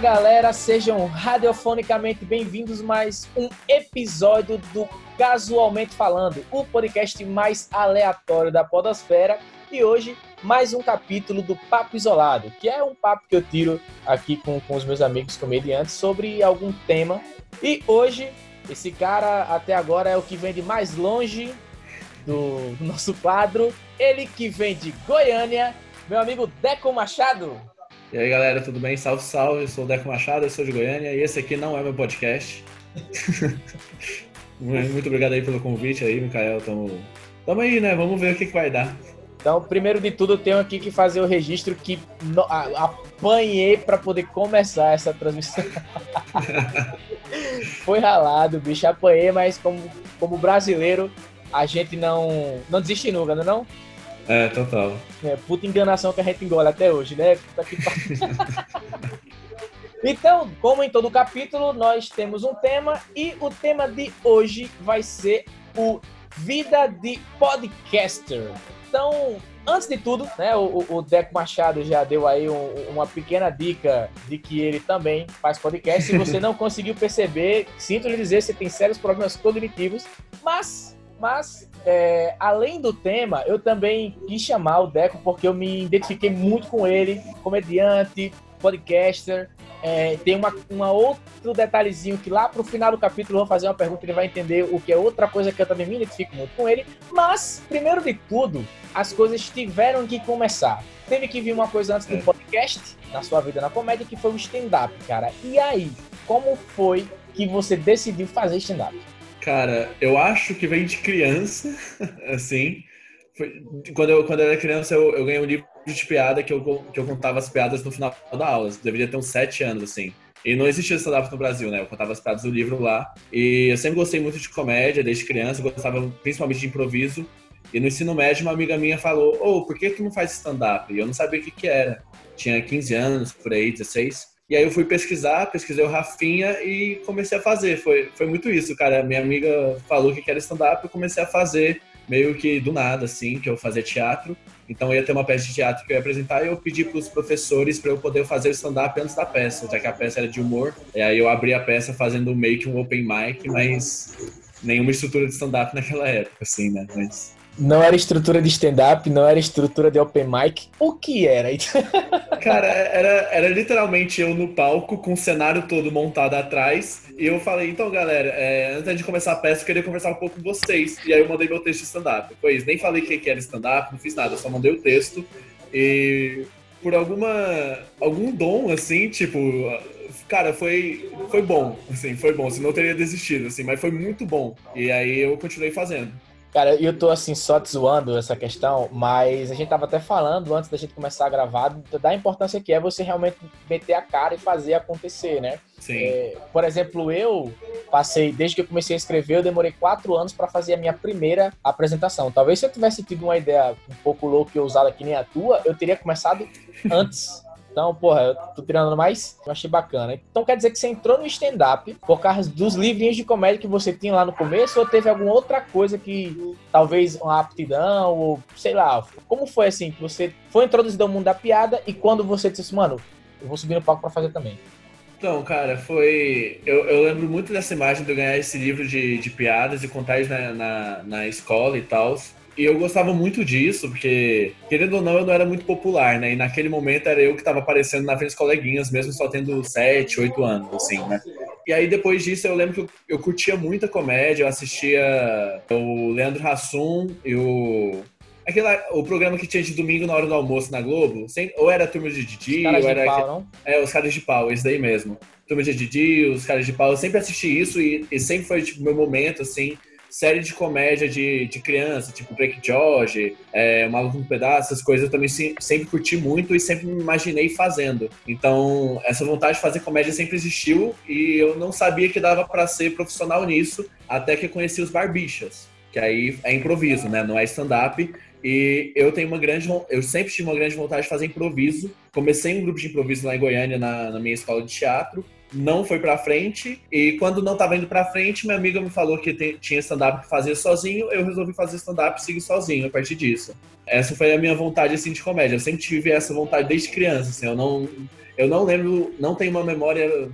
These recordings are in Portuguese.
Galera, sejam radiofonicamente bem-vindos mais um episódio do Casualmente Falando, o podcast mais aleatório da Podosfera. E hoje, mais um capítulo do Papo Isolado, que é um papo que eu tiro aqui com, com os meus amigos comediantes sobre algum tema. E hoje, esse cara até agora é o que vem de mais longe do, do nosso quadro. Ele que vem de Goiânia, meu amigo Deco Machado. E aí, galera, tudo bem? Salve, salve. Eu sou o Deco Machado, eu sou de Goiânia e esse aqui não é meu podcast. Muito obrigado aí pelo convite aí, Mikael. Tamo, tamo aí, né? Vamos ver o que, que vai dar. Então, primeiro de tudo, eu tenho aqui que fazer o registro que no, apanhei para poder começar essa transmissão. Foi ralado, bicho, apanhei, mas como, como brasileiro, a gente não, não desiste nunca, não é não? É, total. É, puta enganação que a gente engole até hoje, né? então, como em todo capítulo, nós temos um tema e o tema de hoje vai ser o Vida de Podcaster. Então, antes de tudo, né, o, o Deco Machado já deu aí um, uma pequena dica de que ele também faz podcast. Se você não conseguiu perceber, sinto lhe dizer, você tem sérios problemas cognitivos, mas mas, é, além do tema, eu também quis chamar o Deco porque eu me identifiquei muito com ele, comediante, podcaster. É, tem uma, uma outro detalhezinho que lá pro final do capítulo eu vou fazer uma pergunta, ele vai entender o que é outra coisa que eu também me identifico muito com ele. Mas, primeiro de tudo, as coisas tiveram que começar. Teve que vir uma coisa antes do é. podcast, na sua vida na comédia, que foi o stand-up, cara. E aí, como foi que você decidiu fazer stand-up? Cara, eu acho que vem de criança, assim. Foi, quando, eu, quando eu era criança, eu, eu ganhei um livro de piada que eu, que eu contava as piadas no final da aula. Eu deveria ter uns sete anos, assim. E não existia stand-up no Brasil, né? Eu contava as piadas do livro lá. E eu sempre gostei muito de comédia, desde criança. Eu gostava principalmente de improviso. E no ensino médio, uma amiga minha falou: Ô, oh, por que tu não faz stand-up? E eu não sabia o que, que era. Tinha 15 anos, por aí, 16. E aí eu fui pesquisar, pesquisei o Rafinha e comecei a fazer. Foi, foi muito isso, cara. Minha amiga falou que quer stand-up, eu comecei a fazer meio que do nada, assim, que eu fazia teatro. Então eu ia ter uma peça de teatro que eu ia apresentar e eu pedi para os professores para eu poder fazer stand-up antes da peça, já que a peça era de humor. E aí eu abri a peça fazendo meio que um open mic, mas nenhuma estrutura de stand-up naquela época, assim, né? Mas não era estrutura de stand-up, não era estrutura de open mic. O que era? Cara, era, era literalmente eu no palco, com o cenário todo montado atrás. E eu falei, então, galera, é, antes de começar a peça, eu queria conversar um pouco com vocês. E aí eu mandei meu texto de stand-up. Isso. Nem falei o que era stand-up, não fiz nada, só mandei o texto. E por alguma. algum dom, assim, tipo. Cara, foi, foi bom, assim, foi bom. Senão eu teria desistido, assim, mas foi muito bom. E aí eu continuei fazendo. Cara, eu tô assim só te zoando essa questão, mas a gente tava até falando antes da gente começar a gravar da importância que é você realmente meter a cara e fazer acontecer, né? Sim. É, por exemplo, eu passei, desde que eu comecei a escrever, eu demorei quatro anos para fazer a minha primeira apresentação. Talvez se eu tivesse tido uma ideia um pouco louca e ousada que nem a tua, eu teria começado antes. Então, porra, eu tô tirando mais, eu achei bacana. Então quer dizer que você entrou no stand-up por causa dos livrinhos de comédia que você tinha lá no começo, ou teve alguma outra coisa que talvez uma aptidão, ou sei lá, como foi assim? Que você foi introduzido ao mundo da piada e quando você disse, mano, eu vou subir no palco para fazer também. Então, cara, foi. Eu, eu, lembro muito dessa imagem de eu ganhar esse livro de, de piadas e contar isso na, na, na escola e tal. E eu gostava muito disso, porque, querendo ou não, eu não era muito popular, né? E naquele momento era eu que estava aparecendo na frente dos coleguinhas, mesmo só tendo 7, 8 anos, assim, né? E aí, depois disso, eu lembro que eu, eu curtia muita comédia, eu assistia o Leandro Hassum e o Aquele, o programa que tinha de domingo na hora do almoço na Globo, sem, ou era a Turma de Didi, ou era. Pau, não? É, os caras de pau, esse daí mesmo. Turma de Didi, os caras de pau. Eu sempre assisti isso e, e sempre foi, tipo, meu momento, assim, série de comédia de, de criança, tipo Break George, é, Maluco no Pedaço, essas coisas eu também sempre curti muito e sempre me imaginei fazendo. Então, essa vontade de fazer comédia sempre existiu e eu não sabia que dava para ser profissional nisso até que eu conheci os Barbichas, que aí é improviso, né? Não é stand-up. E eu tenho uma grande, eu sempre tive uma grande vontade de fazer improviso. Comecei um grupo de improviso lá em Goiânia, na, na minha escola de teatro. Não foi pra frente. E quando não tava indo pra frente, minha amiga me falou que tem, tinha stand-up que fazer sozinho. Eu resolvi fazer stand-up e seguir sozinho a partir disso. Essa foi a minha vontade, assim, de comédia. Eu sempre tive essa vontade desde criança, assim. Eu não, eu não lembro, não tenho uma memória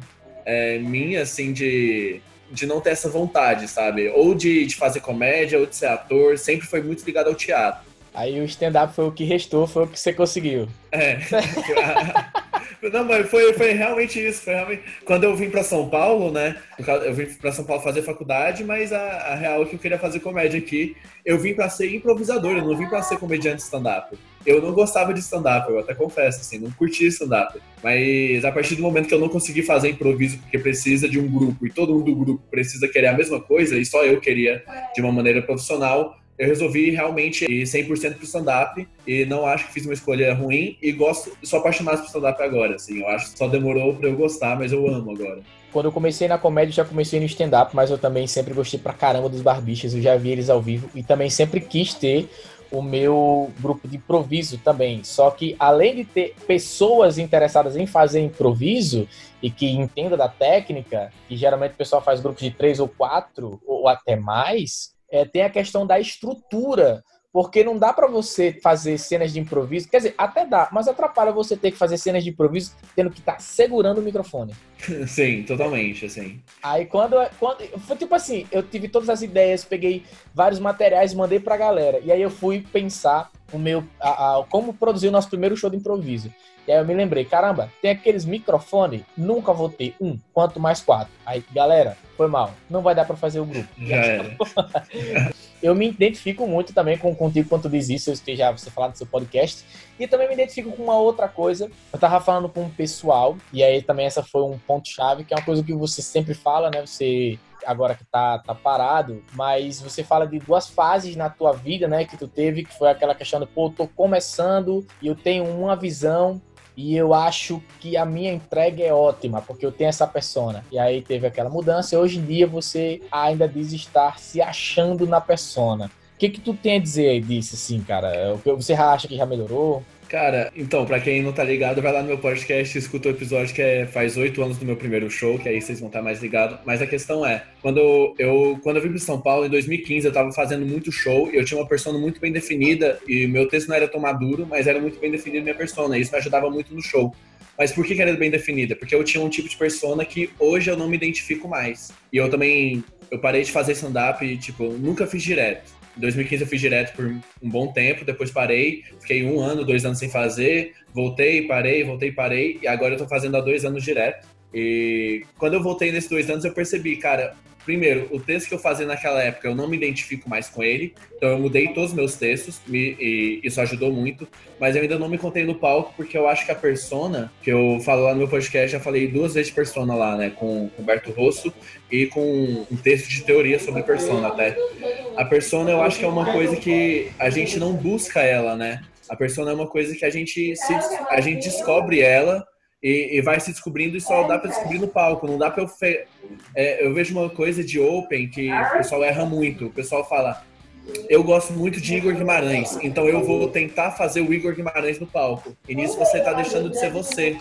é, minha, assim, de, de não ter essa vontade, sabe? Ou de, de fazer comédia, ou de ser ator. Sempre foi muito ligado ao teatro. Aí o stand-up foi o que restou, foi o que você conseguiu. É. Não, mas foi, foi realmente isso. Foi realmente... Quando eu vim para São Paulo, né? Eu vim para São Paulo fazer faculdade, mas a, a, real é que eu queria fazer comédia aqui. Eu vim para ser improvisador, eu não vim para ser comediante stand-up. Eu não gostava de stand-up, eu até confesso, assim, não curtia stand-up. Mas a partir do momento que eu não consegui fazer improviso, porque precisa de um grupo e todo mundo do grupo precisa querer a mesma coisa, e só eu queria de uma maneira profissional, eu resolvi realmente ir 100% pro stand-up e não acho que fiz uma escolha ruim e gosto, sou apaixonado por stand-up agora, assim. Eu acho que só demorou para eu gostar, mas eu amo agora. Quando eu comecei na comédia, já comecei no stand-up, mas eu também sempre gostei pra caramba dos barbichas, eu já vi eles ao vivo e também sempre quis ter o meu grupo de improviso também. Só que além de ter pessoas interessadas em fazer improviso e que entenda da técnica, que geralmente o pessoal faz grupos de três ou quatro ou até mais, é, tem a questão da estrutura, porque não dá para você fazer cenas de improviso, quer dizer, até dá, mas atrapalha você ter que fazer cenas de improviso tendo que estar tá segurando o microfone. Sim, totalmente, assim. Aí quando, quando foi tipo assim, eu tive todas as ideias, peguei vários materiais, mandei pra galera, e aí eu fui pensar o meu, a, a, como produzir o nosso primeiro show de improviso. E aí eu me lembrei, caramba, tem aqueles microfones, nunca vou ter um, quanto mais quatro. Aí, galera, foi mal, não vai dar para fazer o grupo. Já era. eu me identifico muito também com contigo quando tu diz isso, eu esteja você falar do seu podcast. E também me identifico com uma outra coisa. Eu tava falando com o pessoal, e aí também essa foi um ponto-chave, que é uma coisa que você sempre fala, né? Você agora que tá, tá parado, mas você fala de duas fases na tua vida, né, que tu teve, que foi aquela questão de, pô, tô começando e eu tenho uma visão e eu acho que a minha entrega é ótima, porque eu tenho essa persona. E aí teve aquela mudança, e hoje em dia você ainda diz estar se achando na persona. O que que tu tem a dizer disso, assim, cara? Você acha que já melhorou? Cara, então, para quem não tá ligado, vai lá no meu podcast escuta o episódio que é, faz oito anos do meu primeiro show, que aí vocês vão estar mais ligados. Mas a questão é, quando eu, quando eu vim para São Paulo, em 2015, eu tava fazendo muito show e eu tinha uma persona muito bem definida e meu texto não era tão maduro, mas era muito bem definido minha persona, e isso me ajudava muito no show. Mas por que, que era bem definida? Porque eu tinha um tipo de persona que hoje eu não me identifico mais. E eu também, eu parei de fazer stand-up e, tipo, nunca fiz direto. Em 2015 eu fiz direto por um bom tempo, depois parei, fiquei um ano, dois anos sem fazer, voltei, parei, voltei, parei, e agora eu tô fazendo há dois anos direto. E quando eu voltei nesses dois anos, eu percebi, cara, primeiro, o texto que eu fazia naquela época, eu não me identifico mais com ele, então eu mudei todos os meus textos, me, e isso ajudou muito, mas eu ainda não me contei no palco, porque eu acho que a persona, que eu falo lá no meu podcast, já falei duas vezes persona lá, né, com o Humberto Rosso e com um texto de teoria sobre persona até. A persona eu acho que é uma coisa que a gente não busca ela, né? A persona é uma coisa que a gente se, a gente descobre ela e, e, vai se descobrindo e só dá para descobrir no palco. Não dá para eu. Fe... É, eu vejo uma coisa de Open que o pessoal erra muito. O pessoal fala. Eu gosto muito de Igor Guimarães, então eu vou tentar fazer o Igor Guimarães no palco. E nisso você está deixando de ser você.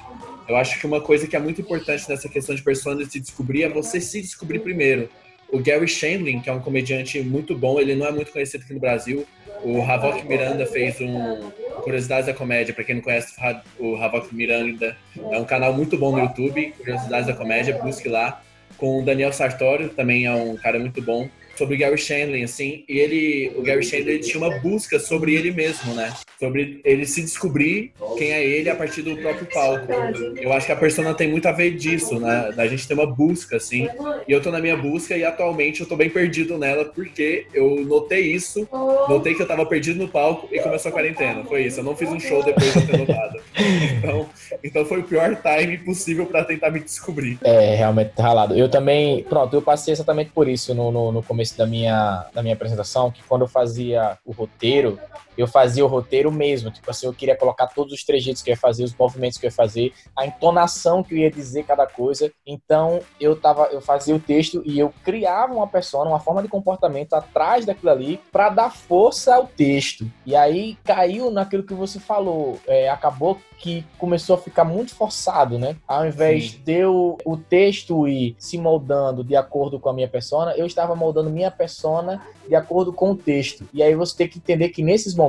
Eu acho que uma coisa que é muito importante nessa questão de persona de se descobrir é você se descobrir primeiro. O Gary Shandling, que é um comediante muito bom, ele não é muito conhecido aqui no Brasil. O Havok Miranda fez um Curiosidades da Comédia, para quem não conhece o Havok Miranda, é um canal muito bom no YouTube, Curiosidades da Comédia, busque lá. Com o Daniel Sartório, também é um cara muito bom sobre Gary Shandling, assim, e ele, o Gary Shandling tinha uma busca sobre ele mesmo, né? Sobre ele se descobrir quem é ele a partir do próprio palco. Eu acho que a persona tem muito a ver disso, né? Da gente ter uma busca, assim. E eu tô na minha busca e atualmente eu tô bem perdido nela porque eu notei isso, notei que eu tava perdido no palco e começou a quarentena. Foi isso. Eu não fiz um show depois de ter notado. Então, então foi o pior time possível para tentar me descobrir. É, realmente tá ralado. Eu também, pronto, eu passei exatamente por isso no, no, no começo começo da minha, da minha apresentação, que quando eu fazia o roteiro, eu fazia o roteiro mesmo. Tipo assim, eu queria colocar todos os trejeitos que eu ia fazer, os movimentos que eu ia fazer, a entonação que eu ia dizer cada coisa. Então, eu tava, eu fazia o texto e eu criava uma persona, uma forma de comportamento atrás daquilo ali para dar força ao texto. E aí caiu naquilo que você falou. É, acabou que começou a ficar muito forçado, né? Ao invés Sim. de eu, o texto ir se moldando de acordo com a minha persona, eu estava moldando minha persona de acordo com o texto. E aí você tem que entender que nesses momentos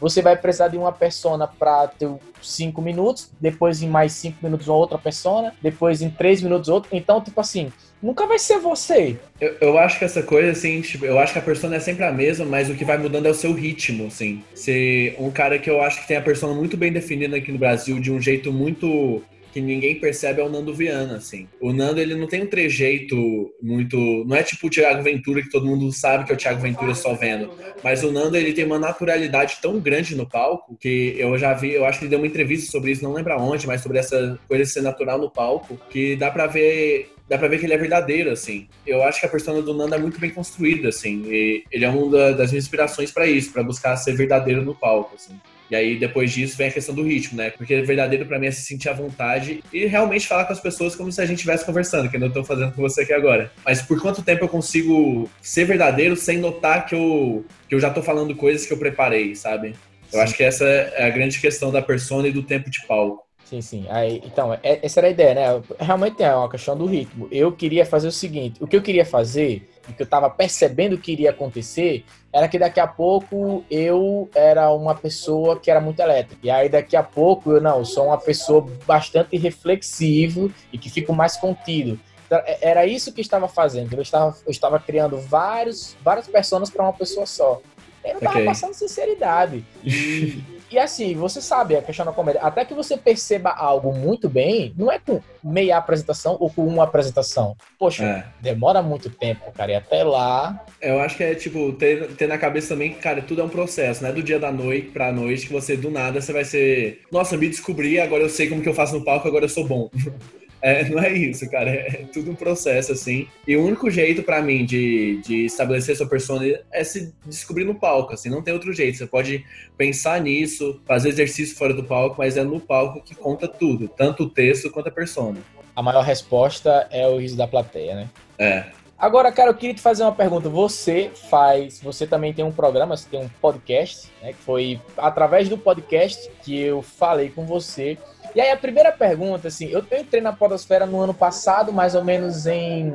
você vai precisar de uma persona para ter cinco minutos, depois em mais cinco minutos uma outra persona, depois em três minutos outra. Então, tipo assim, nunca vai ser você. Eu, eu acho que essa coisa, assim, tipo, eu acho que a persona é sempre a mesma, mas o que vai mudando é o seu ritmo, assim. Se um cara que eu acho que tem a persona muito bem definida aqui no Brasil, de um jeito muito que ninguém percebe é o Nando Viana, assim. O Nando, ele não tem um trejeito muito... Não é tipo o Thiago Ventura, que todo mundo sabe que é o Thiago Ventura só vendo. Mas o Nando, ele tem uma naturalidade tão grande no palco, que eu já vi... Eu acho que ele deu uma entrevista sobre isso, não lembro aonde, mas sobre essa coisa de ser natural no palco, que dá pra ver dá pra ver que ele é verdadeiro, assim. Eu acho que a persona do Nando é muito bem construída, assim. Ele é uma das minhas inspirações para isso, para buscar ser verdadeiro no palco, assim. E aí, depois disso, vem a questão do ritmo, né? Porque verdadeiro para mim é se sentir à vontade e realmente falar com as pessoas como se a gente estivesse conversando, que eu tô fazendo com você aqui agora. Mas por quanto tempo eu consigo ser verdadeiro sem notar que eu, que eu já tô falando coisas que eu preparei, sabe? Eu acho que essa é a grande questão da persona e do tempo de palco. Sim, sim. Aí, então, é, essa era a ideia, né? Realmente é uma questão do ritmo. Eu queria fazer o seguinte: o que eu queria fazer, o que eu estava percebendo que iria acontecer, era que daqui a pouco eu era uma pessoa que era muito elétrica. E aí daqui a pouco eu não, sou uma pessoa bastante reflexivo e que fico mais contido. Então, é, era isso que eu estava fazendo. Eu estava, eu estava criando vários, várias pessoas para uma pessoa só. Eu não estava okay. passando sinceridade. E, e assim, você sabe a questão da comédia. Até que você perceba algo muito bem, não é com meia apresentação ou com uma apresentação. Poxa, é. demora muito tempo, cara. E até lá. Eu acho que é tipo, ter, ter na cabeça também que, cara, tudo é um processo, né? Do dia da noite pra noite, que você do nada você vai ser. Nossa, me descobri, agora eu sei como que eu faço no palco, agora eu sou bom. É, não é isso, cara. É, é tudo um processo, assim. E o único jeito para mim de, de estabelecer sua persona é se descobrir no palco, assim. Não tem outro jeito. Você pode pensar nisso, fazer exercício fora do palco, mas é no palco que conta tudo. Tanto o texto quanto a persona. A maior resposta é o riso da plateia, né? É. Agora, cara, eu queria te fazer uma pergunta. Você faz, você também tem um programa, você tem um podcast, né? Que foi através do podcast que eu falei com você e aí a primeira pergunta, assim, eu, entrei na Podosfera no ano passado, mais ou menos em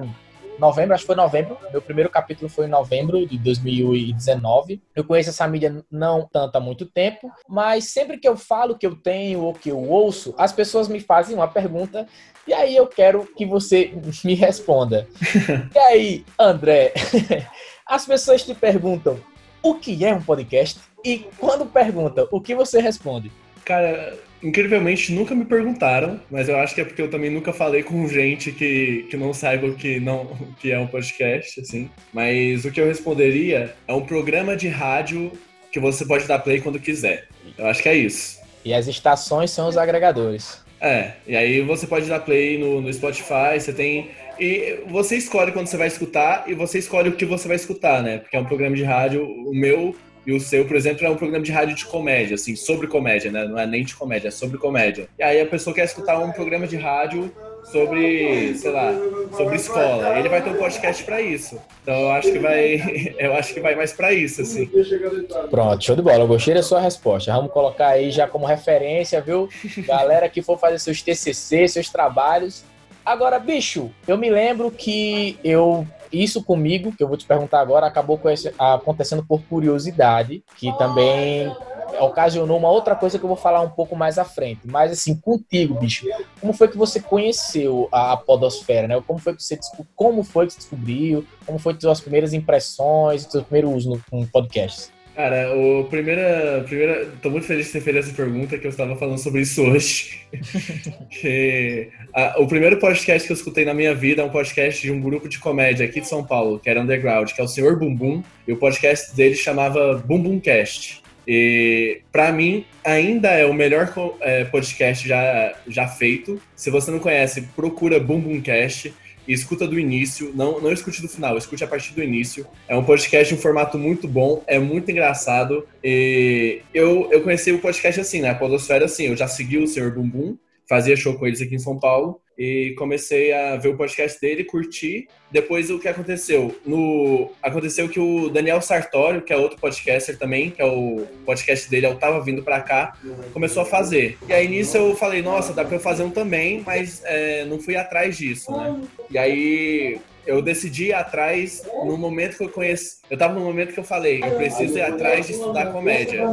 novembro, acho que foi novembro. Meu primeiro capítulo foi em novembro de 2019. Eu conheço essa mídia não tanto há muito tempo, mas sempre que eu falo que eu tenho ou que eu ouço, as pessoas me fazem uma pergunta e aí eu quero que você me responda. e aí, André, as pessoas te perguntam o que é um podcast? E quando perguntam, o que você responde? Cara, incrivelmente nunca me perguntaram, mas eu acho que é porque eu também nunca falei com gente que, que não saiba o que, não, o que é um podcast, assim. Mas o que eu responderia é um programa de rádio que você pode dar play quando quiser. Eu acho que é isso. E as estações são os agregadores. É, e aí você pode dar play no, no Spotify, você tem. E você escolhe quando você vai escutar e você escolhe o que você vai escutar, né? Porque é um programa de rádio, o meu e o seu, por exemplo, é um programa de rádio de comédia, assim, sobre comédia, né? Não é nem de comédia, é sobre comédia. E aí a pessoa quer escutar um programa de rádio sobre, sei lá, sobre escola. Ele vai ter um podcast para isso. Então eu acho que vai, eu acho que vai mais para isso, assim. Pronto, show de bola. Eu gostei da sua resposta. Vamos colocar aí já como referência, viu? Galera que for fazer seus TCC, seus trabalhos. Agora, bicho, eu me lembro que eu isso comigo, que eu vou te perguntar agora, acabou acontecendo por curiosidade, que também ocasionou uma outra coisa que eu vou falar um pouco mais à frente. Mas assim, contigo, bicho, como foi que você conheceu a podosfera, né? Como foi que você como foi que você descobriu? Como foi as suas primeiras impressões, seu primeiro uso no, no podcast? Cara, o primeira, primeira, tô muito feliz de ter feito essa pergunta que eu estava falando sobre isso hoje. que, a, o primeiro podcast que eu escutei na minha vida é um podcast de um grupo de comédia aqui de São Paulo, que era underground, que é o Senhor Bumbum, e o podcast dele chamava Bumbum Cast. E para mim ainda é o melhor é, podcast já, já feito. Se você não conhece, procura Bumbum Cast escuta do início, não, não escute do final, escute a partir do início. É um podcast em um formato muito bom, é muito engraçado. E eu, eu conheci o podcast assim, né? A Podosfera assim, eu já segui o Senhor Bumbum, fazia show com eles aqui em São Paulo. E comecei a ver o podcast dele, curti. Depois o que aconteceu? No aconteceu que o Daniel Sartório, que é outro podcaster também, que é o podcast dele, eu tava vindo para cá, começou a fazer. E aí nisso eu falei, nossa, dá para eu fazer um também, mas é, não fui atrás disso, né? E aí eu decidi ir atrás no momento que eu conheci. Eu tava no momento que eu falei, eu preciso ir atrás de estudar comédia.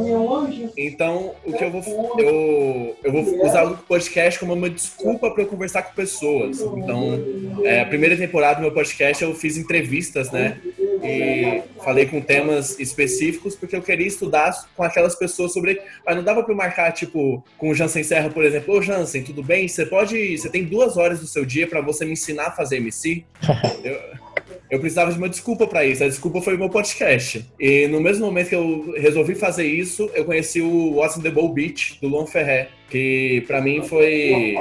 Então, o que eu vou eu, eu vou usar o podcast como uma desculpa para eu conversar com pessoas. Então, é, a primeira temporada do meu podcast eu fiz entrevistas, né? E falei com temas específicos porque eu queria estudar com aquelas pessoas sobre. Mas não dava para eu marcar, tipo, com o Jansen Serra, por exemplo. Ô, Jansen, tudo bem? Você pode. Você tem duas horas do seu dia para você me ensinar a fazer MC? eu, eu precisava de uma desculpa para isso. A desculpa foi o meu podcast. E no mesmo momento que eu resolvi fazer isso, eu conheci o What's in the Bowl Beach, do Lon Ferré. Que para mim foi.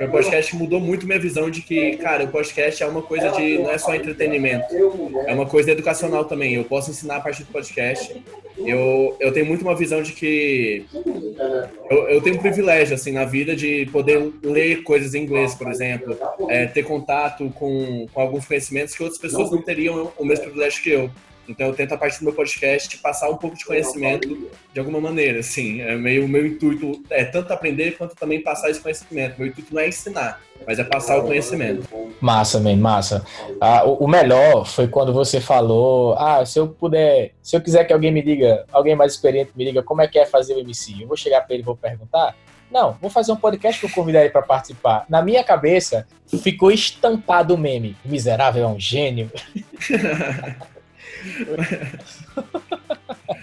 O podcast mudou muito minha visão de que, cara, o podcast é uma coisa de. Não é só entretenimento. É uma coisa educacional também. Eu posso ensinar a partir do podcast. Eu, eu tenho muito uma visão de que. Eu, eu tenho um privilégio, assim, na vida de poder ler coisas em inglês, por exemplo. É, ter contato com, com alguns conhecimentos que outras pessoas não teriam o mesmo privilégio que eu. Então eu tento, a partir do meu podcast, passar um pouco de conhecimento de alguma maneira, assim. É meio o meu intuito é tanto aprender quanto também passar esse conhecimento. Meu intuito não é ensinar, mas é passar o conhecimento. Massa, man, massa. Ah, o, o, melhor foi quando você falou, ah, se eu puder, se eu quiser que alguém me diga, alguém mais experiente me diga como é que é fazer o MC, eu vou chegar para ele e vou perguntar. Não, vou fazer um podcast que eu convidar ele para participar. Na minha cabeça, ficou estampado o meme. O miserável é um gênio.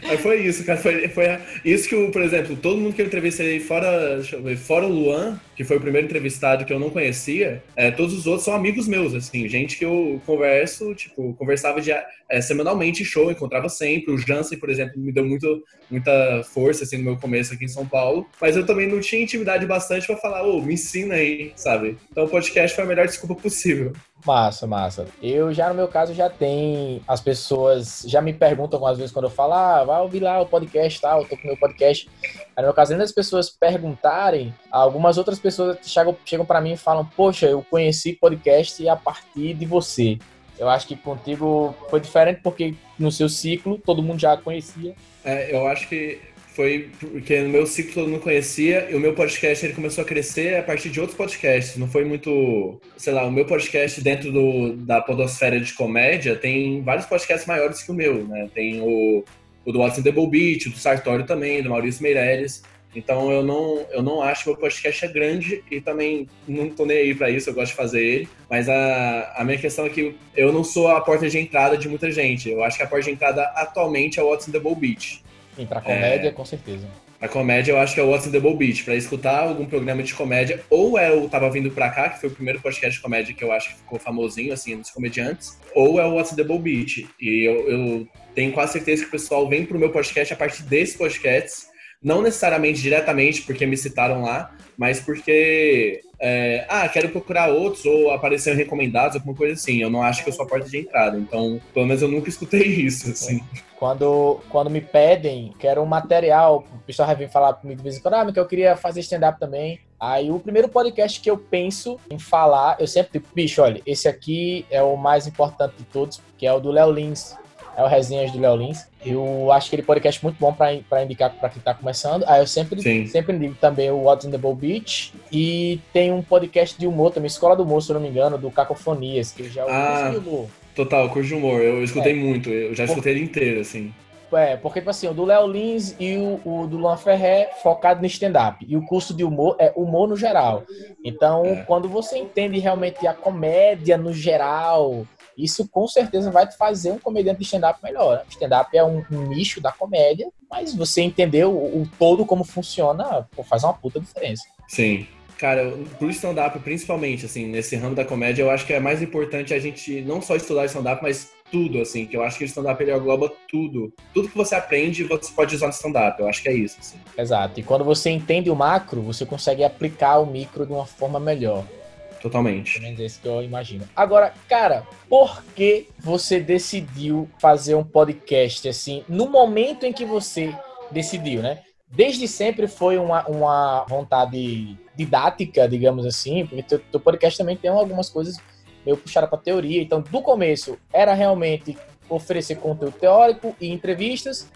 Mas foi isso, cara. Foi, foi isso que, por exemplo, todo mundo que eu entrevistei fora, ver, fora o Luan, que foi o primeiro entrevistado que eu não conhecia, é, todos os outros são amigos meus, assim, gente que eu converso, tipo, conversava de, é, semanalmente em show, encontrava sempre. O Jansen, por exemplo, me deu muito, muita força, assim, no meu começo aqui em São Paulo. Mas eu também não tinha intimidade bastante para falar, ô, oh, me ensina aí, sabe? Então o podcast foi a melhor desculpa possível. Massa, massa. Eu já, no meu caso, já tem. As pessoas já me perguntam algumas vezes quando eu falo, ah, vai ouvir lá o podcast tal, eu tô com meu podcast. Aí, no meu caso, além das pessoas perguntarem, algumas outras pessoas chegam, chegam para mim e falam, poxa, eu conheci podcast a partir de você. Eu acho que contigo foi diferente porque no seu ciclo todo mundo já conhecia. É, eu acho que foi porque no meu ciclo eu não conhecia e o meu podcast ele começou a crescer a partir de outros podcasts. Não foi muito, sei lá, o meu podcast dentro do, da podosfera de comédia tem vários podcasts maiores que o meu, né? Tem o, o do Watson The Beat, do Sartório também, do Maurício Meirelles. Então eu não, eu não acho que o meu podcast é grande e também não tô nem aí para isso, eu gosto de fazer ele. Mas a, a minha questão é que eu não sou a porta de entrada de muita gente. Eu acho que a porta de entrada atualmente é o What's in the Beat. Sim, pra comédia, é... com certeza. A comédia eu acho que é o What's in the Beat, pra escutar algum programa de comédia, ou é o Tava Vindo Pra Cá, que foi o primeiro podcast de comédia que eu acho que ficou famosinho, assim, dos comediantes, ou é o What's in the Beat. E eu, eu tenho quase certeza que o pessoal vem pro meu podcast a partir desses podcasts, não necessariamente diretamente porque me citaram lá, mas porque, é, ah, quero procurar outros ou aparecer recomendados, alguma coisa assim. Eu não acho que eu sou a porta de entrada. Então, pelo menos eu nunca escutei isso, assim. Quando, quando me pedem, quero um material, o pessoal vir falar comigo de vez em quando, ah, que eu queria fazer stand-up também. Aí o primeiro podcast que eu penso em falar, eu sempre digo, bicho, olha, esse aqui é o mais importante de todos, que é o do Léo Lins, é o Resenhas do Léo Lins. Eu acho que ele podcast muito bom para indicar para quem está começando. Aí eu sempre, sempre indico também o What's in the Bowl Beach. E tem um podcast de humor também, Escola do Humor, se eu não me engano, do Cacofonias, que já é o ah, humor. Total, curso de humor. Eu escutei é. muito, eu já escutei ele inteiro, assim. É, porque, tipo assim, o do Léo Lins e o, o do Luan Ferré focado no stand-up. E o curso de humor é humor no geral. Então, é. quando você entende realmente a comédia no geral, isso com certeza vai te fazer um comediante de stand-up melhor. Stand-up é um, um, nicho da comédia, mas você entender o, o todo como funciona, pô, faz uma puta diferença. Sim. Cara, pro stand-up, principalmente, assim, nesse ramo da comédia, eu acho que é mais importante a gente não só estudar stand-up, mas tudo, assim, que eu acho que o stand-up ele engloba tudo. Tudo que você aprende, você pode usar no stand-up. Eu acho que é isso, assim. Exato. E quando você entende o macro, você consegue aplicar o micro de uma forma melhor. Totalmente. Pelo menos esse que eu imagino. Agora, cara, por que você decidiu fazer um podcast assim, no momento em que você decidiu, né? Desde sempre foi uma, uma vontade didática, digamos assim, porque o teu podcast também tem algumas coisas meio puxadas para teoria. Então, do começo, era realmente oferecer conteúdo teórico e entrevistas,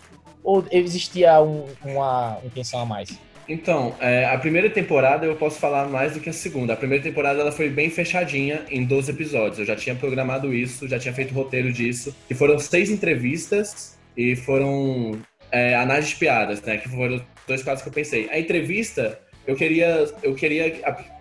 ou existia um, uma intenção a mais? Então, é, a primeira temporada eu posso falar mais do que a segunda. A primeira temporada ela foi bem fechadinha em 12 episódios. Eu já tinha programado isso, já tinha feito roteiro disso. E foram seis entrevistas e foram é, de piadas, né? Que foram dois quadros que eu pensei. A entrevista, eu queria, eu queria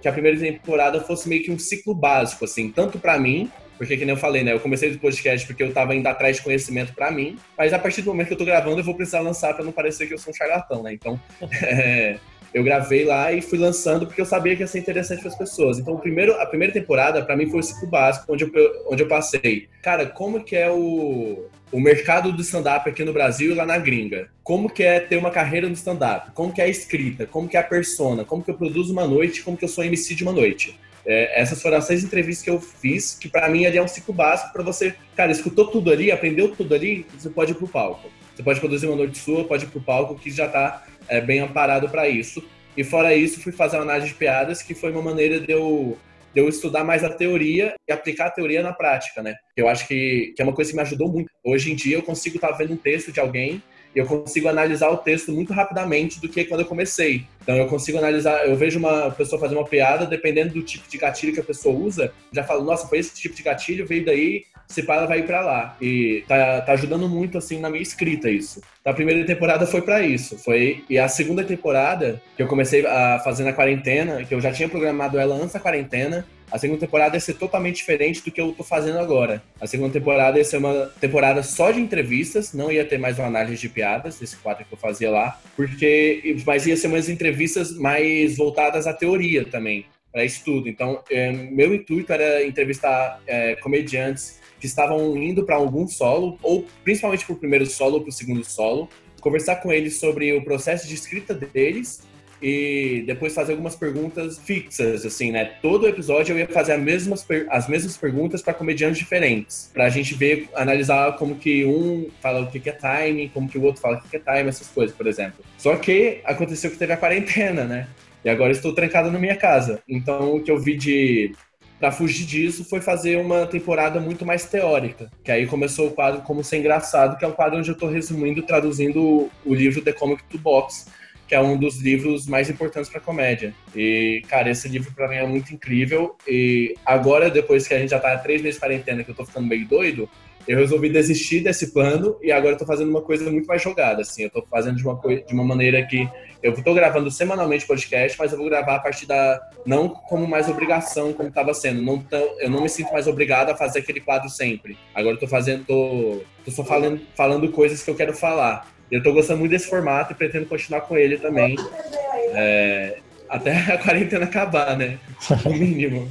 que a primeira temporada fosse meio que um ciclo básico, assim, tanto para mim porque, que nem eu falei, né? Eu comecei do podcast porque eu tava indo atrás de conhecimento para mim, mas a partir do momento que eu tô gravando, eu vou precisar lançar para não parecer que eu sou um charlatão, né? Então, é, eu gravei lá e fui lançando porque eu sabia que ia ser interessante para as pessoas. Então, o primeiro, a primeira temporada, para mim, foi o ciclo básico, onde eu, onde eu passei. Cara, como que é o, o mercado do stand-up aqui no Brasil e lá na gringa? Como que é ter uma carreira no stand-up? Como que é a escrita? Como que é a persona? Como que eu produzo uma noite? Como que eu sou MC de uma noite? É, essas foram as seis entrevistas que eu fiz, que para mim ali é um ciclo básico para você, cara, escutou tudo ali, aprendeu tudo ali, você pode ir pro palco. Você pode produzir uma noite sua, pode ir pro palco, que já tá é, bem amparado para isso. E fora isso, fui fazer uma análise de piadas, que foi uma maneira de eu, de eu estudar mais a teoria e aplicar a teoria na prática, né? Eu acho que, que é uma coisa que me ajudou muito. Hoje em dia eu consigo estar tá vendo um texto de alguém eu consigo analisar o texto muito rapidamente do que quando eu comecei. Então eu consigo analisar, eu vejo uma pessoa fazer uma piada, dependendo do tipo de gatilho que a pessoa usa, já falo, nossa, foi esse tipo de gatilho, veio daí, se para vai ir para lá. E tá, tá ajudando muito assim na minha escrita isso. Então, a primeira temporada foi para isso, foi e a segunda temporada que eu comecei a fazer na quarentena, que eu já tinha programado ela antes da quarentena, a segunda temporada ia ser totalmente diferente do que eu tô fazendo agora. A segunda temporada ia ser uma temporada só de entrevistas, não ia ter mais uma análise de piadas, esse quadro que eu fazia lá, porque mas ia ser umas entrevistas mais voltadas à teoria também, para estudo. Então, é, meu intuito era entrevistar é, comediantes que estavam indo para algum solo, ou principalmente para o primeiro solo ou para o segundo solo, conversar com eles sobre o processo de escrita deles e depois fazer algumas perguntas fixas, assim, né? Todo episódio eu ia fazer as mesmas, as mesmas perguntas para comediantes diferentes, para a gente ver, analisar como que um fala o que é timing, como que o outro fala o que é timing, essas coisas, por exemplo. Só que aconteceu que teve a quarentena, né? E agora estou trancado na minha casa. Então o que eu vi de para fugir disso foi fazer uma temporada muito mais teórica, que aí começou o quadro Como Ser Engraçado, que é um quadro onde eu estou resumindo, traduzindo o livro The Comic to Box, que é um dos livros mais importantes para comédia. E, cara, esse livro para mim é muito incrível. E agora, depois que a gente já tá há três meses de quarentena, que eu tô ficando meio doido, eu resolvi desistir desse plano e agora tô fazendo uma coisa muito mais jogada, assim. Eu tô fazendo de uma, de uma maneira que eu tô gravando semanalmente podcast, mas eu vou gravar a partir da... Não como mais obrigação, como tava sendo. Não tão, eu não me sinto mais obrigado a fazer aquele quadro sempre. Agora tô fazendo... Tô, tô só falando, falando coisas que eu quero falar. Eu tô gostando muito desse formato e pretendo continuar com ele também. É, até a quarentena acabar, né? No mínimo.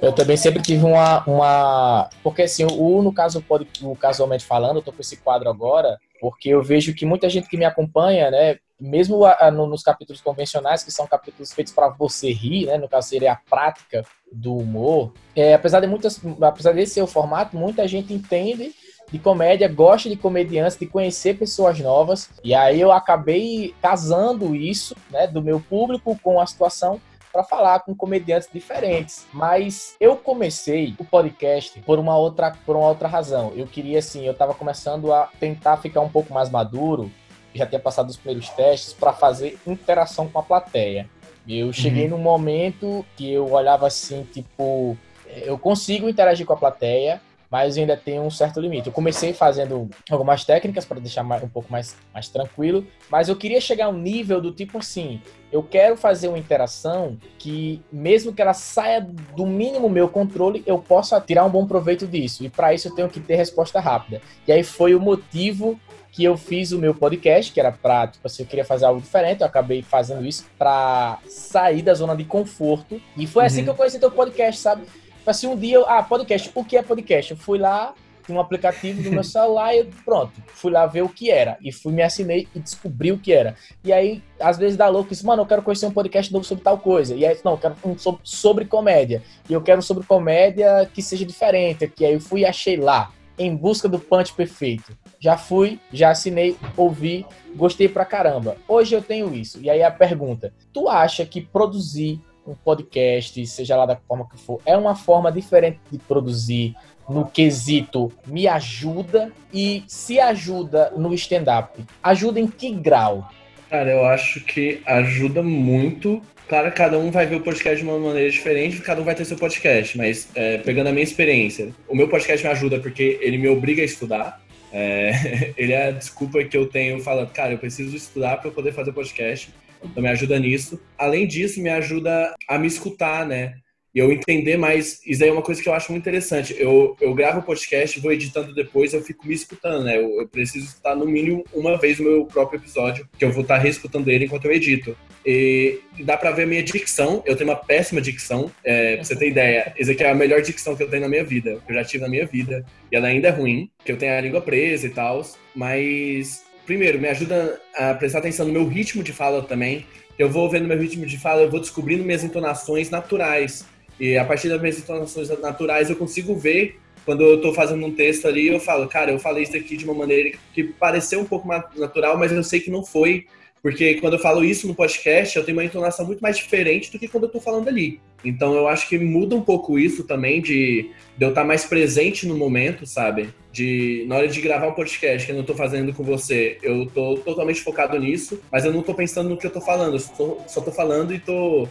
Eu também sempre tive uma. uma... Porque assim, o no caso pode, o casualmente falando, eu tô com esse quadro agora, porque eu vejo que muita gente que me acompanha, né? Mesmo a, a, no, nos capítulos convencionais, que são capítulos feitos para você rir, né? No caso, seria a prática do humor. É, apesar de muitas, apesar desse ser o formato, muita gente entende de comédia, gosta de comediantes, de conhecer pessoas novas. E aí eu acabei casando isso, né, do meu público com a situação para falar com comediantes diferentes. Mas eu comecei o podcast por uma outra por uma outra razão. Eu queria assim, eu estava começando a tentar ficar um pouco mais maduro, já tinha passado os primeiros testes para fazer interação com a plateia. Eu cheguei uhum. num momento que eu olhava assim, tipo, eu consigo interagir com a plateia, mas ainda tem um certo limite. Eu comecei fazendo algumas técnicas para deixar um pouco mais, mais tranquilo, mas eu queria chegar a um nível do tipo assim, eu quero fazer uma interação que, mesmo que ela saia do mínimo meu controle, eu possa tirar um bom proveito disso. E para isso eu tenho que ter resposta rápida. E aí foi o motivo que eu fiz o meu podcast, que era pra, tipo assim, eu queria fazer algo diferente, eu acabei fazendo isso para sair da zona de conforto. E foi assim uhum. que eu conheci teu podcast, sabe? Assim, um dia, eu, ah, podcast, o que é podcast? Eu fui lá, tinha um aplicativo no meu celular e pronto, fui lá ver o que era. E fui me assinei e descobri o que era. E aí, às vezes dá louco, isso, mano, eu quero conhecer um podcast novo sobre tal coisa. E aí, não, eu quero um sobre, sobre comédia. E eu quero um sobre comédia que seja diferente. Que aí eu fui e achei lá. em busca do punch perfeito. Já fui, já assinei, ouvi, gostei pra caramba. Hoje eu tenho isso. E aí a pergunta: tu acha que produzir um podcast, seja lá da forma que for, é uma forma diferente de produzir no quesito me ajuda e se ajuda no stand-up? Ajuda em que grau? Cara, eu acho que ajuda muito. Claro, cada um vai ver o podcast de uma maneira diferente, cada um vai ter seu podcast, mas é, pegando a minha experiência, o meu podcast me ajuda porque ele me obriga a estudar. É, ele é a desculpa que eu tenho falando, cara, eu preciso estudar para poder fazer podcast. Então me ajuda nisso. Além disso, me ajuda a me escutar, né? e eu entender mais. Isso aí é uma coisa que eu acho muito interessante. Eu, eu gravo o podcast, vou editando depois, eu fico me escutando, né? Eu, eu preciso escutar no mínimo uma vez o meu próprio episódio, que eu vou estar reescutando ele enquanto eu edito. E dá pra ver a minha dicção. Eu tenho uma péssima dicção. É, pra você ter ideia, essa aqui é a melhor dicção que eu tenho na minha vida, que eu já tive na minha vida. E ela ainda é ruim, que eu tenho a língua presa e tal. Mas, primeiro, me ajuda a prestar atenção no meu ritmo de fala também. Eu vou vendo meu ritmo de fala, eu vou descobrindo minhas entonações naturais. E a partir das minhas entonações naturais eu consigo ver quando eu estou fazendo um texto ali, eu falo, cara, eu falei isso aqui de uma maneira que pareceu um pouco mais natural, mas eu sei que não foi, porque quando eu falo isso no podcast, eu tenho uma entonação muito mais diferente do que quando eu estou falando ali. Então eu acho que muda um pouco isso também de, de eu estar mais presente no momento, sabe? De na hora de gravar um podcast que eu não estou fazendo com você, eu estou totalmente focado nisso, mas eu não estou pensando no que eu estou falando, eu só, tô falando e tô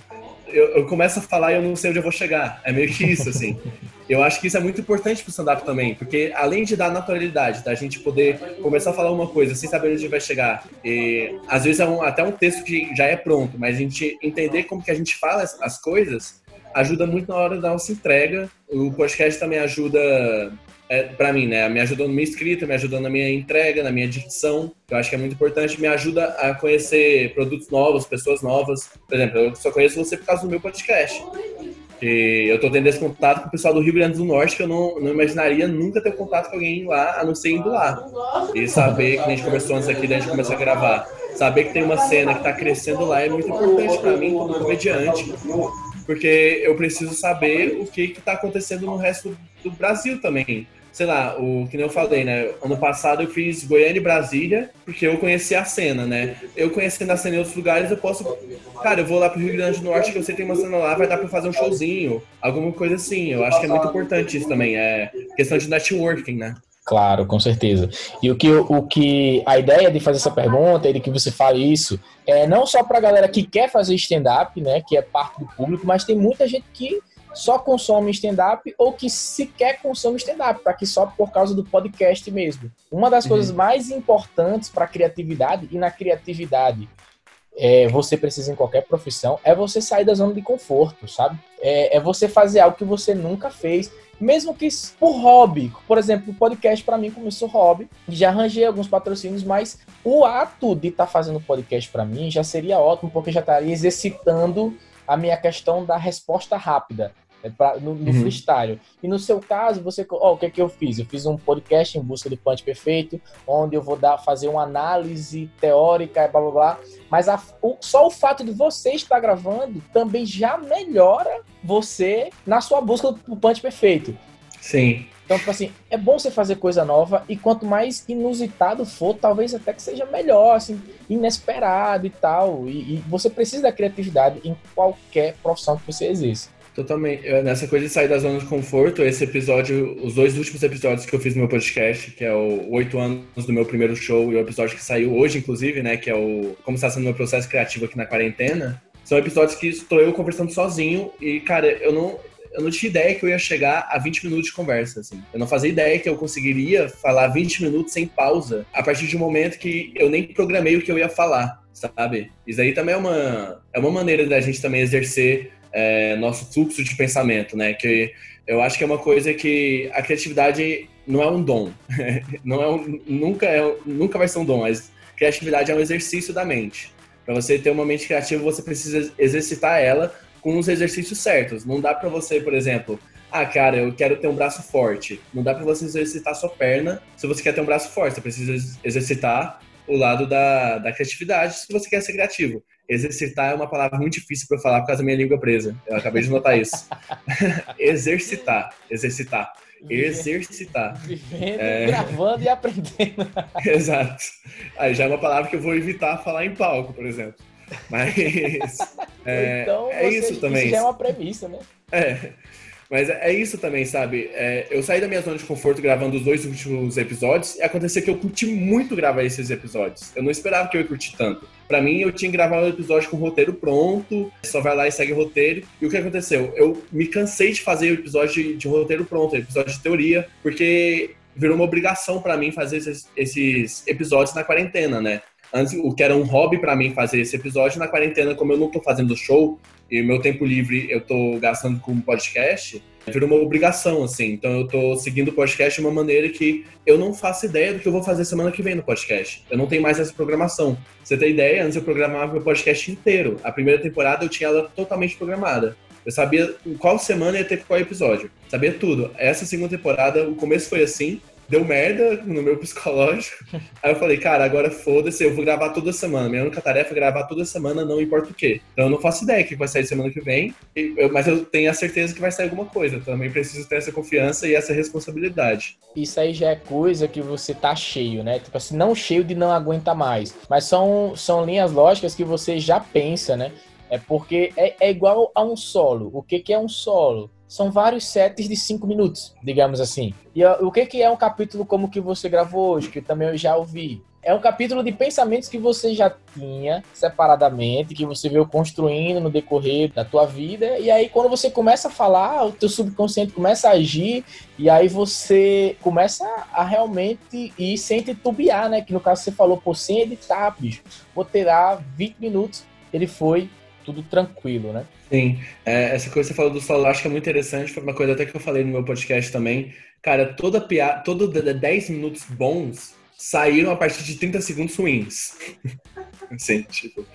eu, eu, começo a falar e eu não sei onde eu vou chegar. É meio que isso, assim. Eu acho que isso é muito importante pro stand-up também, porque além de dar naturalidade, da gente poder começar a falar uma coisa sem saber onde vai chegar, e às vezes é um, até um texto que já é pronto, mas a gente entender como que a gente fala as, as coisas ajuda muito na hora da nossa entrega. O podcast também ajuda é, para mim, né? Me ajudou na minha escrita, me ajudou na minha entrega, na minha dicção, que eu acho que é muito importante, me ajuda a conhecer produtos novos, pessoas novas. Por exemplo, eu só conheço você por causa do meu podcast. E eu tô tendo esse contato com o pessoal do Rio Grande do Norte que eu não, não imaginaria nunca ter contato com alguém lá, a não ser indo lá. E saber que a gente conversou antes aqui, da gente começar a gravar. Saber que tem uma cena que tá crescendo lá é muito importante para mim como comediante porque eu preciso saber o que está acontecendo no resto do Brasil também. Sei lá, o que nem eu falei, né? Ano passado eu fiz Goiânia e Brasília, porque eu conheci a cena, né? Eu conhecendo a cena em outros lugares, eu posso. Cara, eu vou lá pro Rio Grande do Norte, que eu sei que tem uma cena lá, vai dar pra fazer um showzinho, alguma coisa assim. Eu acho que é muito importante isso também. É questão de networking, né? Claro, com certeza. E o que, o que a ideia de fazer essa pergunta e de que você fale isso é não só para a galera que quer fazer stand-up, né, que é parte do público, mas tem muita gente que só consome stand-up ou que sequer consome stand-up, para que só por causa do podcast mesmo. Uma das uhum. coisas mais importantes para a criatividade e na criatividade é, você precisa em qualquer profissão é você sair da zona de conforto, sabe? É, é você fazer algo que você nunca fez mesmo que por hobby. Por exemplo, o podcast para mim começou hobby, já arranjei alguns patrocínios, mas o ato de estar tá fazendo podcast para mim já seria ótimo, porque já estaria exercitando a minha questão da resposta rápida. É pra, no, no uhum. freestyle. E no seu caso, você. Ó, oh, o que é que eu fiz? Eu fiz um podcast em busca do punch perfeito, onde eu vou dar, fazer uma análise teórica, blá blá blá. Mas a, o, só o fato de você estar gravando também já melhora você na sua busca do punch perfeito. Sim. Então, tipo assim, é bom você fazer coisa nova e quanto mais inusitado for, talvez até que seja melhor, assim, inesperado e tal. E, e você precisa da criatividade em qualquer profissão que você exerça. Totalmente. Nessa coisa de sair da zona de conforto, esse episódio, os dois últimos episódios que eu fiz no meu podcast, que é o oito anos do meu primeiro show e o episódio que saiu hoje, inclusive, né, que é o como está sendo meu processo criativo aqui na quarentena, são episódios que estou eu conversando sozinho e, cara, eu não, eu não tinha ideia que eu ia chegar a 20 minutos de conversa, assim. Eu não fazia ideia que eu conseguiria falar 20 minutos sem pausa, a partir de um momento que eu nem programei o que eu ia falar, sabe? Isso aí também é uma, é uma maneira da gente também exercer é, nosso fluxo de pensamento, né? Que eu acho que é uma coisa que a criatividade não é um dom, não é um, nunca é, nunca vai ser um dom, mas criatividade é um exercício da mente. Para você ter uma mente criativa, você precisa exercitar ela com os exercícios certos. Não dá para você, por exemplo, ah, cara, eu quero ter um braço forte. Não dá para você exercitar sua perna se você quer ter um braço forte. Você precisa exercitar o lado da, da criatividade se você quer ser criativo. Exercitar é uma palavra muito difícil para falar por causa da minha língua presa. Eu acabei de notar isso. exercitar, exercitar. exercitar. Vivendo, é... gravando e aprendendo. Exato. Aí já é uma palavra que eu vou evitar falar em palco, por exemplo. Mas é, então, é isso também. Isso já é uma premissa, né? É. Mas é isso também, sabe? É, eu saí da minha zona de conforto gravando os dois últimos episódios e aconteceu que eu curti muito gravar esses episódios. Eu não esperava que eu ia curtir tanto. Para mim, eu tinha que gravar um episódio com o roteiro pronto, só vai lá e segue o roteiro. E o que aconteceu? Eu me cansei de fazer o episódio de, de roteiro pronto, episódio de teoria, porque virou uma obrigação para mim fazer esses, esses episódios na quarentena, né? Antes, o que era um hobby para mim fazer esse episódio na quarentena, como eu não tô fazendo show, e o meu tempo livre eu tô gastando com podcast, virou uma obrigação, assim. Então eu tô seguindo o podcast de uma maneira que eu não faço ideia do que eu vou fazer semana que vem no podcast. Eu não tenho mais essa programação. Você tem ideia? Antes eu programava meu podcast inteiro. A primeira temporada eu tinha ela totalmente programada. Eu sabia qual semana ia ter qual episódio. Sabia tudo. Essa segunda temporada, o começo foi assim deu merda no meu psicológico. Aí eu falei, cara, agora foda-se, eu vou gravar toda semana. Minha única tarefa é gravar toda semana, não importa o quê. Então eu não faço ideia que vai sair semana que vem, mas eu tenho a certeza que vai sair alguma coisa. Também preciso ter essa confiança e essa responsabilidade. Isso aí já é coisa que você tá cheio, né? Tipo assim, não cheio de não aguenta mais. Mas são, são linhas lógicas que você já pensa, né? É porque é, é igual a um solo. O que, que é um solo? São vários sets de cinco minutos, digamos assim. E o que, que é um capítulo como o que você gravou hoje, que também eu já ouvi? É um capítulo de pensamentos que você já tinha separadamente, que você veio construindo no decorrer da tua vida, e aí quando você começa a falar, o teu subconsciente começa a agir, e aí você começa a realmente ir sem titubear, né? Que no caso você falou, pô, sem editar, bicho, vou tirar 20 minutos, ele foi tudo tranquilo, né? Sim, é, essa coisa que você falou do solo, acho que é muito interessante, foi uma coisa até que eu falei no meu podcast também. Cara, toda piada, todo 10 minutos bons saíram a partir de 30 segundos ruins. Sim, tipo.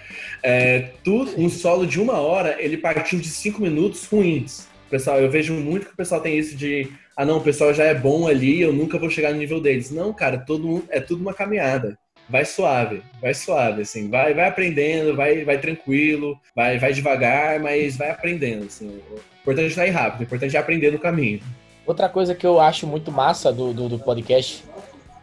É, tudo, um solo de uma hora, ele partiu de 5 minutos ruins. Pessoal, eu vejo muito que o pessoal tem isso de ah não, o pessoal já é bom ali, eu nunca vou chegar no nível deles. Não, cara, todo é tudo uma caminhada vai suave, vai suave, assim, vai, vai aprendendo, vai, vai tranquilo, vai, vai devagar, mas vai aprendendo, assim. O importante é ir rápido, o importante é aprender no caminho. Outra coisa que eu acho muito massa do, do, do podcast,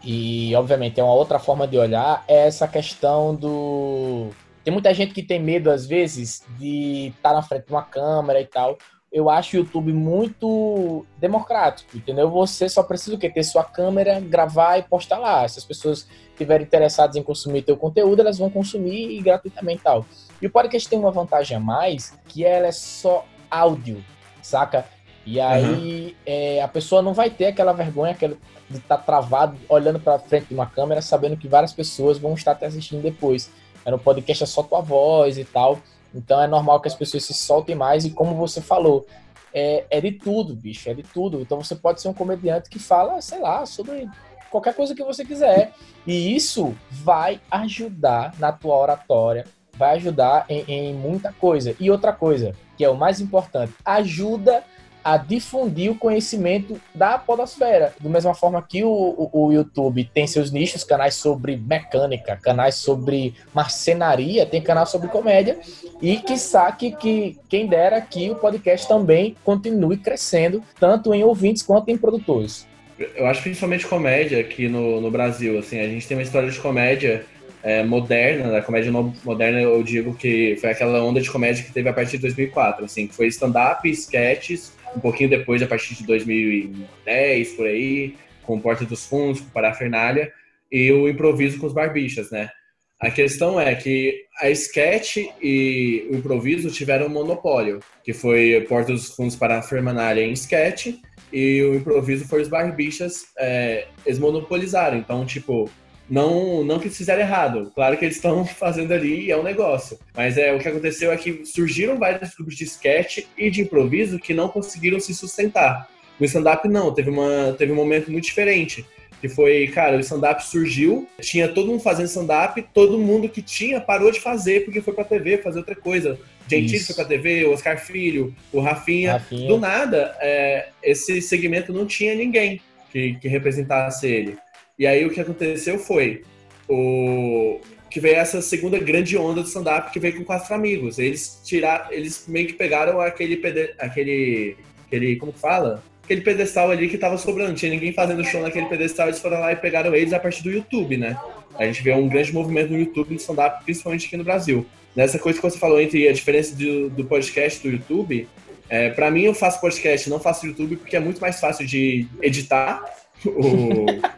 e obviamente é uma outra forma de olhar, é essa questão do. Tem muita gente que tem medo, às vezes, de estar na frente de uma câmera e tal eu acho o YouTube muito democrático, entendeu? Você só precisa o quê? Ter sua câmera, gravar e postar lá. Se as pessoas estiverem interessadas em consumir teu conteúdo, elas vão consumir gratuitamente e tal. E o podcast tem uma vantagem a mais, que ela é só áudio, saca? E aí uhum. é, a pessoa não vai ter aquela vergonha aquela de estar tá travado olhando para frente de uma câmera, sabendo que várias pessoas vão estar te assistindo depois. É no podcast é só tua voz e tal. Então é normal que as pessoas se soltem mais e como você falou, é, é de tudo, bicho, é de tudo. Então você pode ser um comediante que fala, sei lá, sobre qualquer coisa que você quiser. E isso vai ajudar na tua oratória, vai ajudar em, em muita coisa. E outra coisa, que é o mais importante, ajuda a difundir o conhecimento da podosfera. Da mesma forma que o, o, o, YouTube tem seus nichos, canais sobre mecânica, canais sobre marcenaria, tem canal sobre comédia, e que saque que quem dera que o podcast também continue crescendo, tanto em ouvintes quanto em produtores. Eu acho principalmente comédia aqui no, no Brasil, assim, a gente tem uma história de comédia é, moderna, da comédia moderna eu digo que foi aquela onda de comédia que teve a partir de 2004, assim, que foi stand-up, sketches, um pouquinho depois, a partir de 2010, por aí, com Porta dos Fundos, com Parafernália, e o improviso com os barbichas, né? A questão é que a sketch e o improviso tiveram um monopólio, que foi Porta dos Fundos Parafernália em sketch, e o improviso foi os barbichas, é, eles monopolizaram. Então, tipo, não, não que eles fizeram errado. Claro que eles estão fazendo ali e é um negócio. Mas é o que aconteceu é que surgiram vários grupos de sketch e de improviso que não conseguiram se sustentar. No stand-up, não. Teve, uma, teve um momento muito diferente. Que foi, cara, o stand-up surgiu, tinha todo mundo fazendo stand-up, todo mundo que tinha parou de fazer porque foi pra TV fazer outra coisa. Gentili foi pra TV, o Oscar Filho, o Rafinha. Rafinha. Do nada, é, esse segmento não tinha ninguém que, que representasse ele. E aí o que aconteceu foi o que veio essa segunda grande onda do stand-up que veio com quatro amigos. Eles tiraram, eles meio que pegaram aquele aquele aquele como que fala? aquele pedestal ali que tava sobrando. Tinha ninguém fazendo show naquele pedestal, eles foram lá e pegaram eles a partir do YouTube, né? A gente vê um grande movimento no YouTube de stand-up, principalmente aqui no Brasil. Nessa coisa que você falou entre a diferença do, do podcast do YouTube, é, para mim eu faço podcast, não faço YouTube, porque é muito mais fácil de editar. O...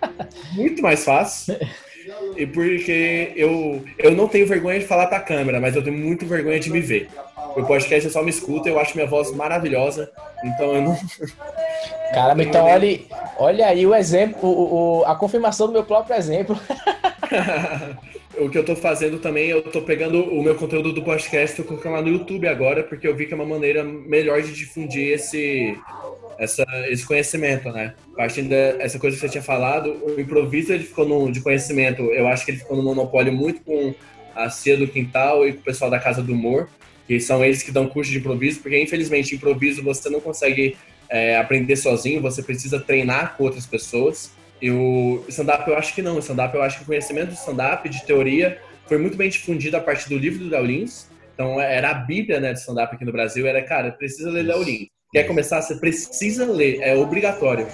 muito mais fácil. E porque eu, eu não tenho vergonha de falar pra câmera, mas eu tenho muito vergonha de me ver. O podcast eu só me escuta, eu acho minha voz maravilhosa, então eu não. Caramba, então olha, olha aí o exemplo, o, o, a confirmação do meu próprio exemplo. o que eu tô fazendo também, eu tô pegando o meu conteúdo do podcast e colocando lá no YouTube agora, porque eu vi que é uma maneira melhor de difundir esse, essa, esse conhecimento, né? Partindo dessa coisa que você tinha falado, o improviso ele ficou no, de conhecimento, eu acho que ele ficou no monopólio muito com a Cia do Quintal e com o pessoal da Casa do Humor, que são eles que dão curso de improviso, porque infelizmente improviso você não consegue é, aprender sozinho, você precisa treinar com outras pessoas. E o stand-up eu acho que não, o stand-up eu acho que o conhecimento do stand-up, de teoria, foi muito bem difundido a partir do livro do Léo Lins. Então era a bíblia né, de stand-up aqui no Brasil, era, cara, precisa ler Léo Lins. Quer começar? Você precisa ler, é obrigatório.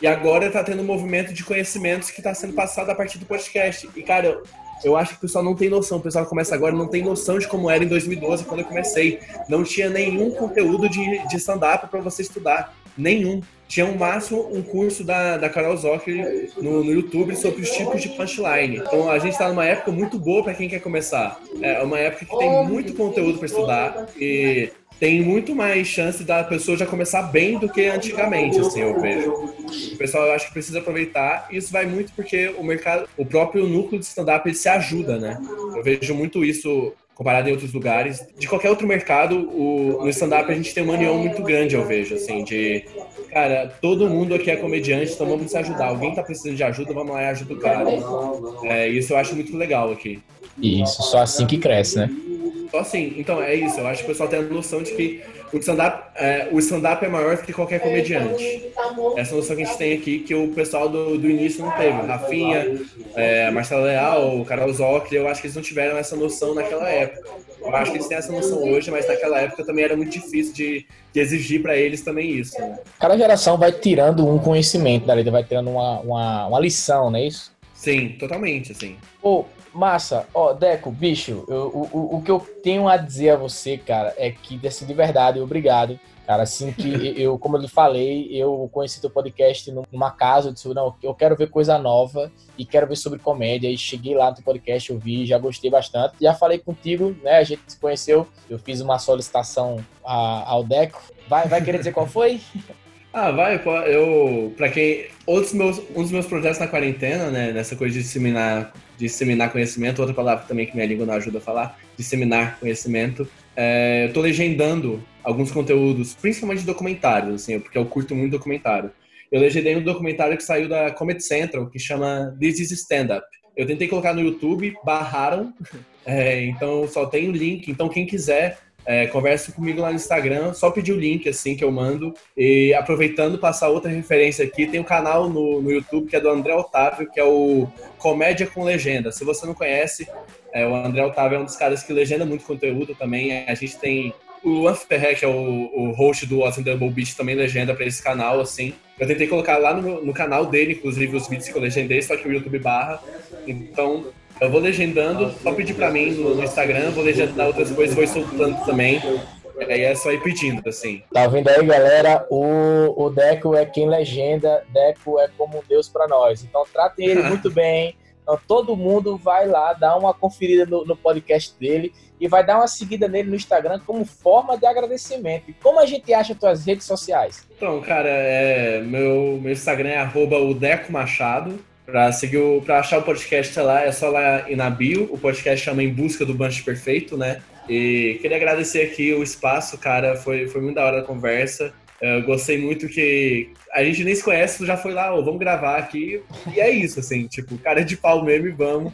E agora está tendo um movimento de conhecimentos que está sendo passado a partir do podcast. E, cara, eu acho que o pessoal não tem noção. O pessoal que começa agora não tem noção de como era em 2012, quando eu comecei. Não tinha nenhum conteúdo de, de stand-up para você estudar. Nenhum. Tinha um máximo um curso da, da Carol Zocchi no, no YouTube sobre os tipos de punchline. Então a gente está numa época muito boa para quem quer começar. É uma época que tem muito conteúdo para estudar e tem muito mais chance da pessoa já começar bem do que antigamente, assim, eu vejo. O pessoal, eu acho que precisa aproveitar. Isso vai muito porque o mercado, o próprio núcleo de stand-up, ele se ajuda, né? Eu vejo muito isso comparado em outros lugares. De qualquer outro mercado, o, no stand-up a gente tem uma união muito grande, eu vejo, assim, de... Cara, todo mundo aqui é comediante, então vamos se ajudar. Alguém tá precisando de ajuda, vamos lá e ajuda o cara. É, isso eu acho muito legal aqui. Isso, só assim que cresce, né? Só assim, então é isso. Eu acho que o pessoal tem a noção de que o stand-up é, o stand é maior do que qualquer comediante. Essa noção que a gente tem aqui, que o pessoal do, do início não teve. Rafinha, é, Marcelo Leal, Carol Zocchi, eu acho que eles não tiveram essa noção naquela época. Eu acho que eles têm essa noção hoje, mas naquela época também era muito difícil de, de exigir para eles também isso. Né? Cada geração vai tirando um conhecimento da vai tirando uma, uma, uma lição, não é isso? Sim, totalmente, assim. Pô, Massa, ó, Deco, bicho, eu, o, o que eu tenho a dizer a você, cara, é que, assim, de verdade, obrigado. Cara, assim que eu, como eu lhe falei, eu conheci teu podcast numa casa, eu disse, não, eu quero ver coisa nova e quero ver sobre comédia. E cheguei lá no teu podcast, eu vi, já gostei bastante. Já falei contigo, né? A gente se conheceu, eu fiz uma solicitação a, ao Deco. Vai, vai querer dizer qual foi? Ah, vai, eu, para quem, outros meus, um dos meus projetos na quarentena, né, nessa coisa de disseminar, disseminar conhecimento, outra palavra também que minha língua não ajuda a falar, disseminar conhecimento, é, eu tô legendando alguns conteúdos, principalmente documentários, assim, porque eu curto muito documentário. Eu legendei um documentário que saiu da Comedy Central, que chama This is Stand Up. Eu tentei colocar no YouTube, barraram, é, então só tem o link, então quem quiser é, converse comigo lá no Instagram, só pedir o link assim que eu mando. E aproveitando, passar outra referência aqui, tem um canal no, no YouTube que é do André Otávio, que é o Comédia com Legenda. Se você não conhece, é, o André Otávio é um dos caras que legenda muito conteúdo também. A gente tem o Luan que é o, o host do Awesome Double Beat, também legenda para esse canal, assim. Eu tentei colocar lá no, no canal dele, inclusive, os vídeos que eu legendei, só que o YouTube barra. Então, eu vou legendando, só pedir pra mim no, no Instagram, vou legendar outras coisas, vou soltando também. Aí é só ir pedindo, assim. Tá vendo aí, galera? O, o Deco é quem legenda, Deco é como um Deus para nós. Então tratem ele muito bem. Então todo mundo vai lá dar uma conferida no, no, podcast dele e vai dar uma seguida nele no Instagram como forma de agradecimento. E como a gente acha as tuas redes sociais? Então, cara, é, meu, meu Instagram é arroba o Deco Machado. Pra, seguir o, pra achar o podcast lá, é só lá ir na bio. O podcast chama Em Busca do Bunch Perfeito, né? E queria agradecer aqui o espaço, cara. Foi, foi muito da hora a conversa. Eu gostei muito que a gente nem se conhece, já foi lá, oh, vamos gravar aqui. E é isso, assim, tipo, cara de pau mesmo e vamos.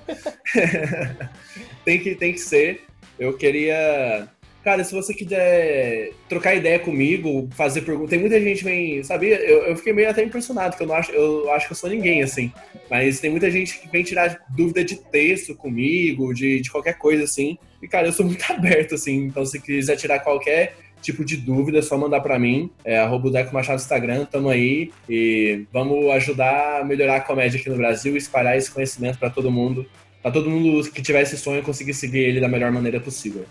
tem, que, tem que ser. Eu queria Cara, se você quiser trocar ideia comigo, fazer perguntas, tem muita gente que vem, sabia? Eu, eu fiquei meio até impressionado, porque eu não acho, eu acho que eu sou ninguém, assim. Mas tem muita gente que vem tirar dúvida de texto comigo, de, de qualquer coisa, assim. E, cara, eu sou muito aberto, assim. Então, se quiser tirar qualquer tipo de dúvida, é só mandar para mim. É arroba Deco Machado Instagram, tamo aí. E vamos ajudar a melhorar a comédia aqui no Brasil e espalhar esse conhecimento para todo mundo. Pra todo mundo que tiver esse sonho conseguir seguir ele da melhor maneira possível.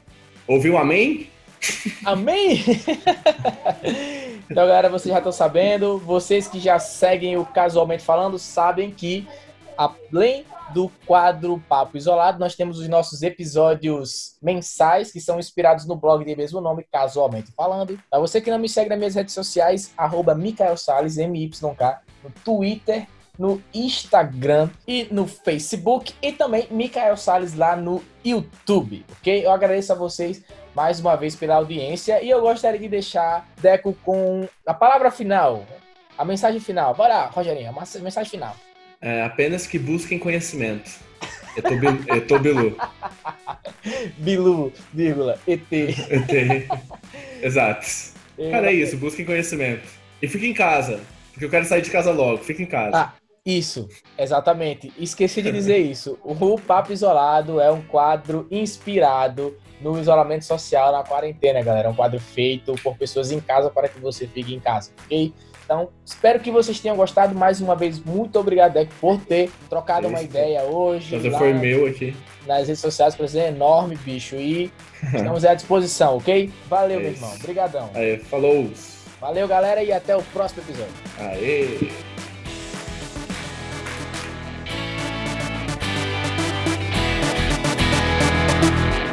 Ouviu amém? Amém? então, galera, vocês já estão sabendo. Vocês que já seguem o Casualmente Falando sabem que, além do quadro Papo Isolado, nós temos os nossos episódios mensais que são inspirados no blog de mesmo nome, Casualmente Falando. Para você que não me segue nas minhas redes sociais, arroba Mikael Salles, MYK, no Twitter, no Instagram e no Facebook e também Mikael Salles lá no YouTube, ok? Eu agradeço a vocês mais uma vez pela audiência e eu gostaria de deixar Deco com a palavra final, a mensagem final. Bora, Rogerinho, a mensagem final. É, apenas que busquem conhecimento. Eu tô, bil, eu tô Bilu. Bilu, vírgula, ET. ET. Exato. Cara, é isso, busquem conhecimento. E fique em casa, porque eu quero sair de casa logo. Fique em casa. Ah, isso, exatamente. Esqueci de dizer isso. O Papo Isolado é um quadro inspirado no isolamento social, na quarentena, galera. É um quadro feito por pessoas em casa para que você fique em casa, ok? Então, espero que vocês tenham gostado. Mais uma vez, muito obrigado, Deco, por ter trocado uma ideia hoje. Mas foi meu aqui. Nas redes sociais, por exemplo, é enorme, bicho. E estamos à disposição, ok? Valeu, meu irmão. Obrigadão. Aí, falou. Valeu, galera, e até o próximo episódio. Aê!